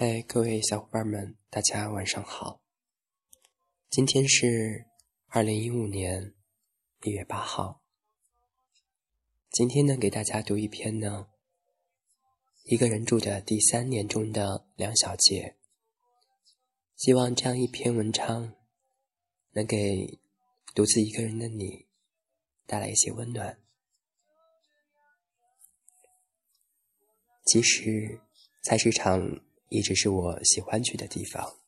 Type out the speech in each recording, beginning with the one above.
嗨，各位小伙伴们，大家晚上好。今天是二零一五年一月八号。今天呢，给大家读一篇呢，一个人住的第三年中的两小节。希望这样一篇文章能给独自一个人的你带来一些温暖。其实，菜市场一直是我喜欢去的地方。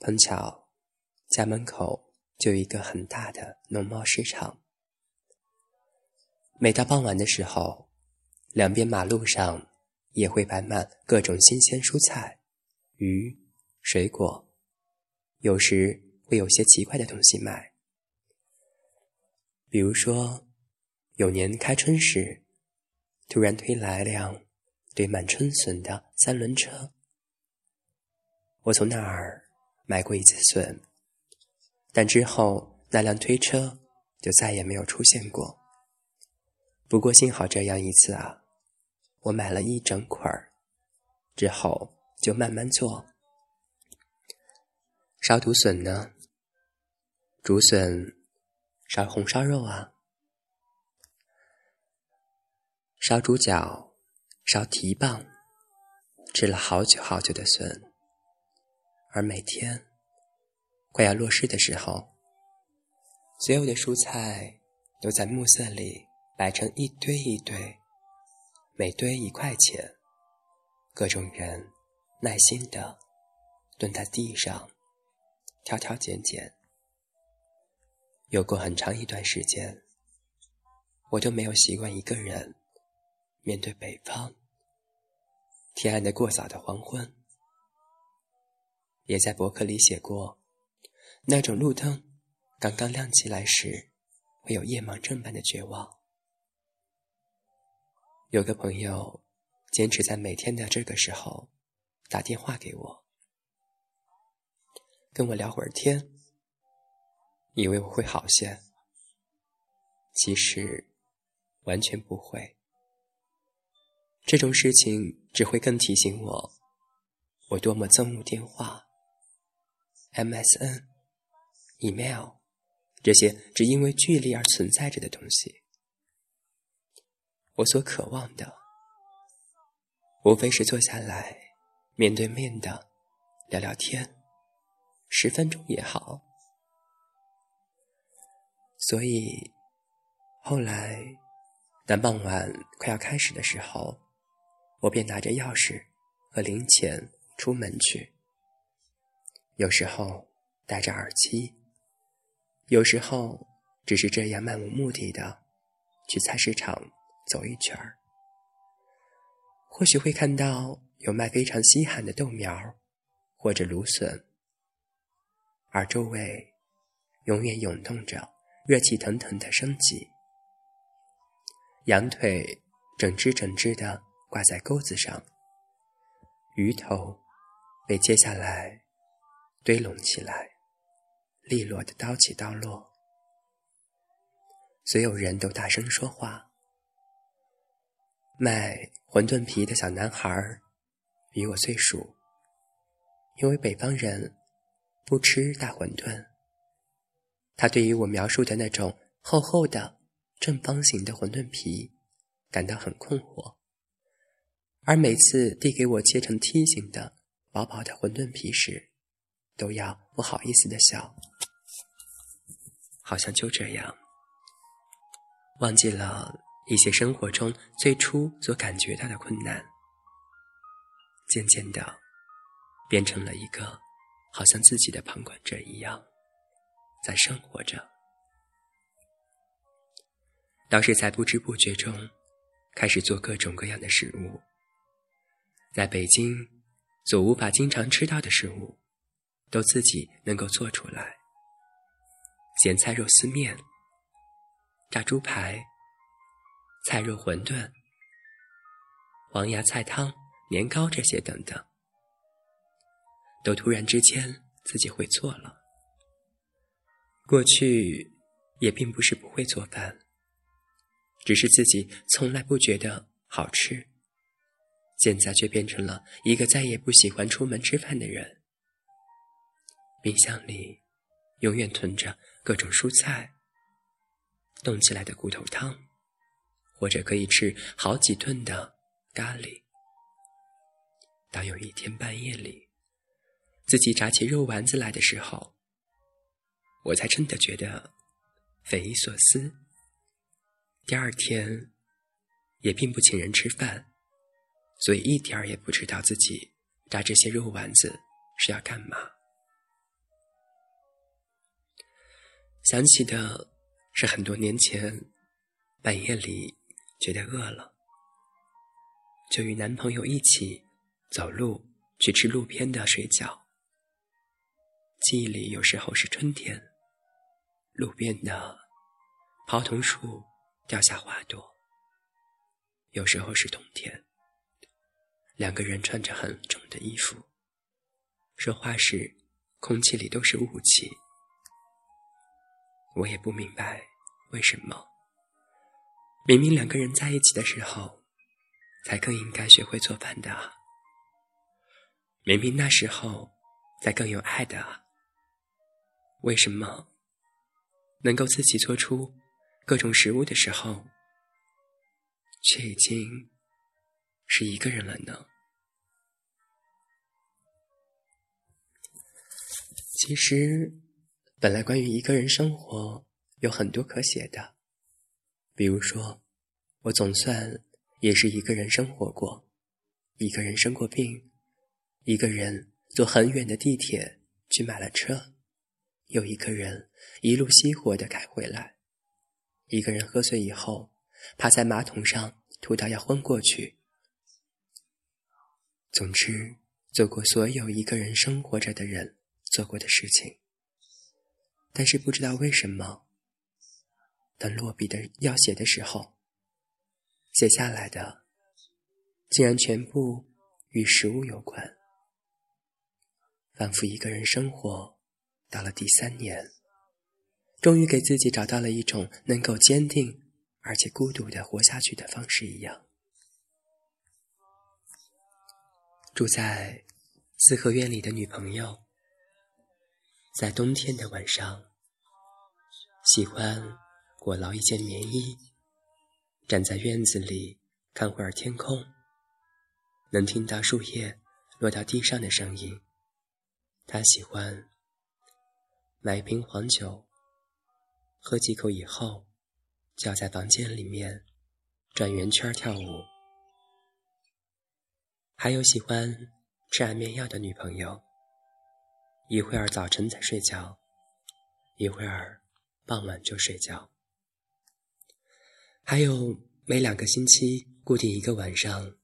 碰巧，家门口就有一个很大的农贸市场。每到傍晚的时候，两边马路上也会摆满各种新鲜蔬菜、鱼、水果，有时会有些奇怪的东西卖，比如说，有年开春时。突然推来辆堆满春笋的三轮车，我从那儿买过一次笋，但之后那辆推车就再也没有出现过。不过幸好这样一次啊，我买了一整捆儿，之后就慢慢做。烧竹笋呢？竹笋烧红烧肉啊。烧猪脚，烧蹄膀，吃了好久好久的笋。而每天快要落市的时候，所有的蔬菜都在暮色里摆成一堆一堆，每堆一块钱。各种人耐心的蹲在地上，挑挑拣拣。有过很长一段时间，我都没有习惯一个人。面对北方，天暗的过早的黄昏，也在博客里写过，那种路灯刚刚亮起来时，会有夜盲症般的绝望。有个朋友坚持在每天的这个时候打电话给我，跟我聊会儿天，以为我会好些，其实完全不会。这种事情只会更提醒我，我多么憎恶电话、MSN、email 这些只因为距离而存在着的东西。我所渴望的，无非是坐下来面对面的聊聊天，十分钟也好。所以后来，当傍晚快要开始的时候。我便拿着钥匙和零钱出门去，有时候戴着耳机，有时候只是这样漫无目的的去菜市场走一圈儿。或许会看到有卖非常稀罕的豆苗或者芦笋，而周围永远涌动着热气腾腾的生机，羊腿整只整只的。挂在钩子上，鱼头被接下来堆拢起来，利落的刀起刀落。所有人都大声说话。卖馄饨皮的小男孩比我岁数，因为北方人不吃大馄饨。他对于我描述的那种厚厚的正方形的馄饨皮感到很困惑。而每次递给我切成梯形的薄薄的馄饨皮时，都要不好意思的笑，好像就这样忘记了一些生活中最初所感觉到的困难，渐渐的变成了一个好像自己的旁观者一样，在生活着，倒是在不知不觉中开始做各种各样的食物。在北京，所无法经常吃到的食物，都自己能够做出来。咸菜肉丝面、炸猪排、菜肉馄饨、黄芽菜汤、年糕这些等等，都突然之间自己会做了。过去也并不是不会做饭，只是自己从来不觉得好吃。现在却变成了一个再也不喜欢出门吃饭的人。冰箱里永远囤着各种蔬菜、冻起来的骨头汤，或者可以吃好几顿的咖喱。当有一天半夜里，自己炸起肉丸子来的时候，我才真的觉得匪夷所思。第二天也并不请人吃饭。所以一点儿也不知道自己炸这些肉丸子是要干嘛。想起的是很多年前半夜里觉得饿了，就与男朋友一起走路去吃路边的水饺。记忆里有时候是春天，路边的泡桐树掉下花朵；有时候是冬天。两个人穿着很重的衣服，说话时空气里都是雾气。我也不明白为什么，明明两个人在一起的时候，才更应该学会做饭的。明明那时候才更有爱的，为什么能够自己做出各种食物的时候，却已经是一个人了呢？其实，本来关于一个人生活有很多可写的，比如说，我总算也是一个人生活过，一个人生过病，一个人坐很远的地铁去买了车，又一个人一路熄火的开回来，一个人喝醉以后趴在马桶上吐到要昏过去。总之，做过所有一个人生活着的人。做过的事情，但是不知道为什么，当落笔的要写的时候，写下来的竟然全部与食物有关，仿佛一个人生活到了第三年，终于给自己找到了一种能够坚定而且孤独的活下去的方式一样。住在四合院里的女朋友。在冬天的晚上，喜欢裹牢一件棉衣，站在院子里看会儿天空，能听到树叶落到地上的声音。他喜欢买一瓶黄酒，喝几口以后，就要在房间里面转圆圈跳舞。还有喜欢吃安眠药的女朋友。一会儿早晨才睡觉，一会儿傍晚就睡觉。还有每两个星期固定一个晚上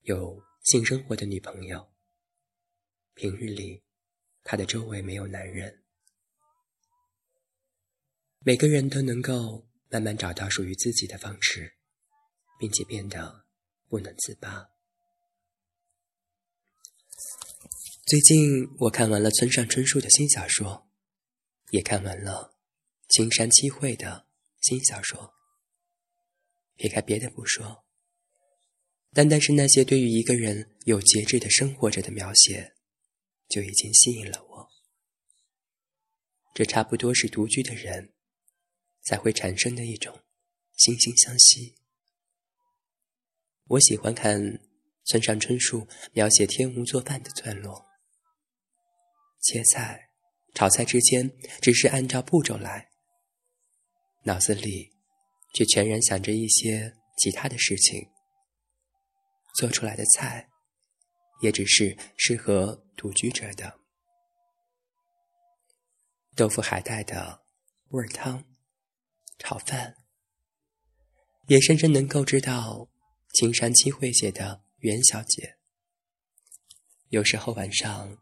有性生活的女朋友。平日里，他的周围没有男人。每个人都能够慢慢找到属于自己的方式，并且变得不能自拔。最近我看完了村上春树的新小说，也看完了青山七惠的新小说。撇开别的不说，单单是那些对于一个人有节制的生活着的描写，就已经吸引了我。这差不多是独居的人才会产生的一种惺惺相惜。我喜欢看村上春树描写天无做饭的段落。切菜、炒菜之间只是按照步骤来，脑子里却全然想着一些其他的事情。做出来的菜也只是适合独居者的。豆腐海带的味汤、炒饭，也深深能够知道青山七惠写的袁小姐。有时候晚上。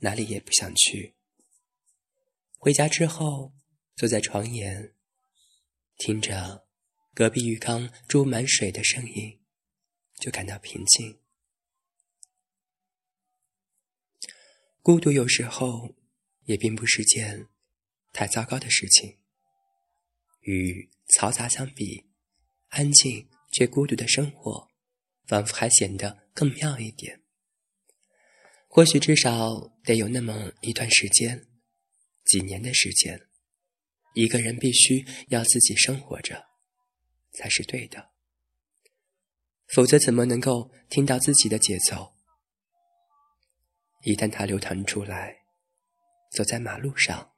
哪里也不想去。回家之后，坐在床沿，听着隔壁浴缸注满水的声音，就感到平静。孤独有时候也并不是件太糟糕的事情。与嘈杂相比，安静却孤独的生活，仿佛还显得更妙一点。或许至少得有那么一段时间，几年的时间，一个人必须要自己生活着，才是对的。否则，怎么能够听到自己的节奏？一旦它流淌出来，走在马路上，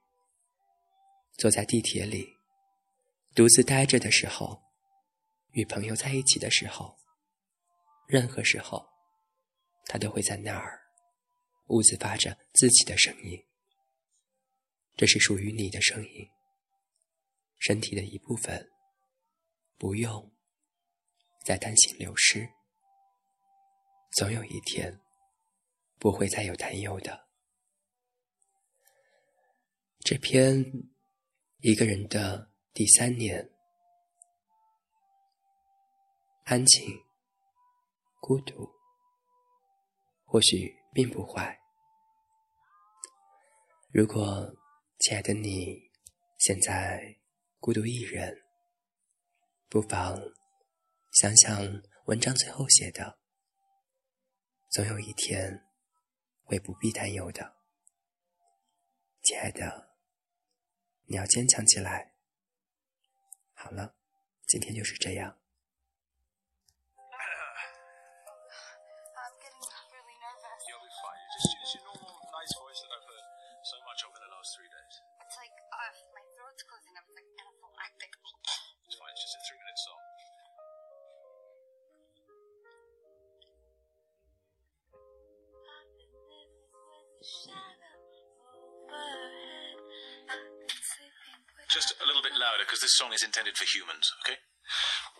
坐在地铁里，独自呆着的时候，与朋友在一起的时候，任何时候，它都会在那儿，兀自发着自己的声音。这是属于你的声音，身体的一部分，不用。再担心流失，总有一天不会再有担忧的。这篇一个人的第三年，安静、孤独，或许并不坏。如果亲爱的你现在孤独一人，不妨。想想文章最后写的，总有一天会不必担忧的，亲爱的，你要坚强起来。好了，今天就是这样。Just a little bit louder because this song is intended for humans, okay?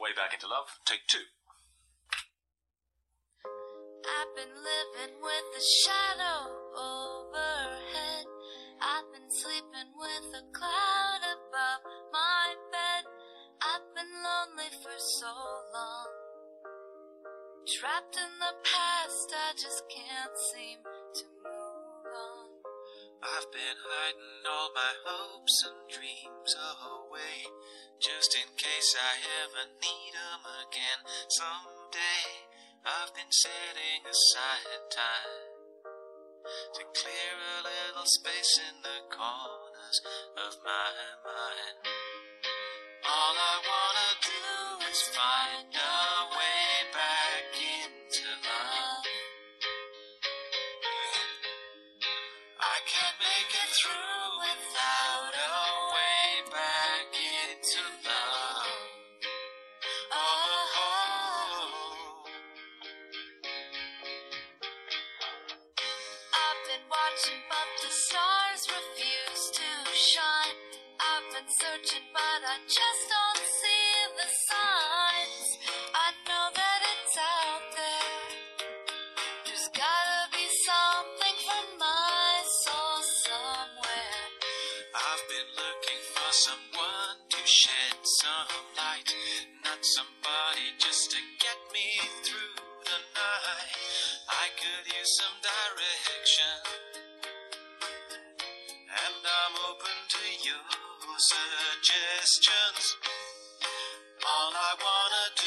Way back into love, take two. I've been living with a shadow overhead. I've been sleeping with a cloud above my bed. I've been lonely for so long. Trapped in the past, I just can't seem to move. I've been hiding all my hopes and dreams away, just in case I ever need them again someday. I've been setting aside time to clear a little space in the corners of my mind. All I wanna do is find a way searching, but I just don't see the signs. I know that it's out there. There's gotta be something for my soul somewhere. I've been looking for someone to shed some light, not somebody just to get me through the night. I could use some direction, and I'm open to your suggestions. All I wanna do.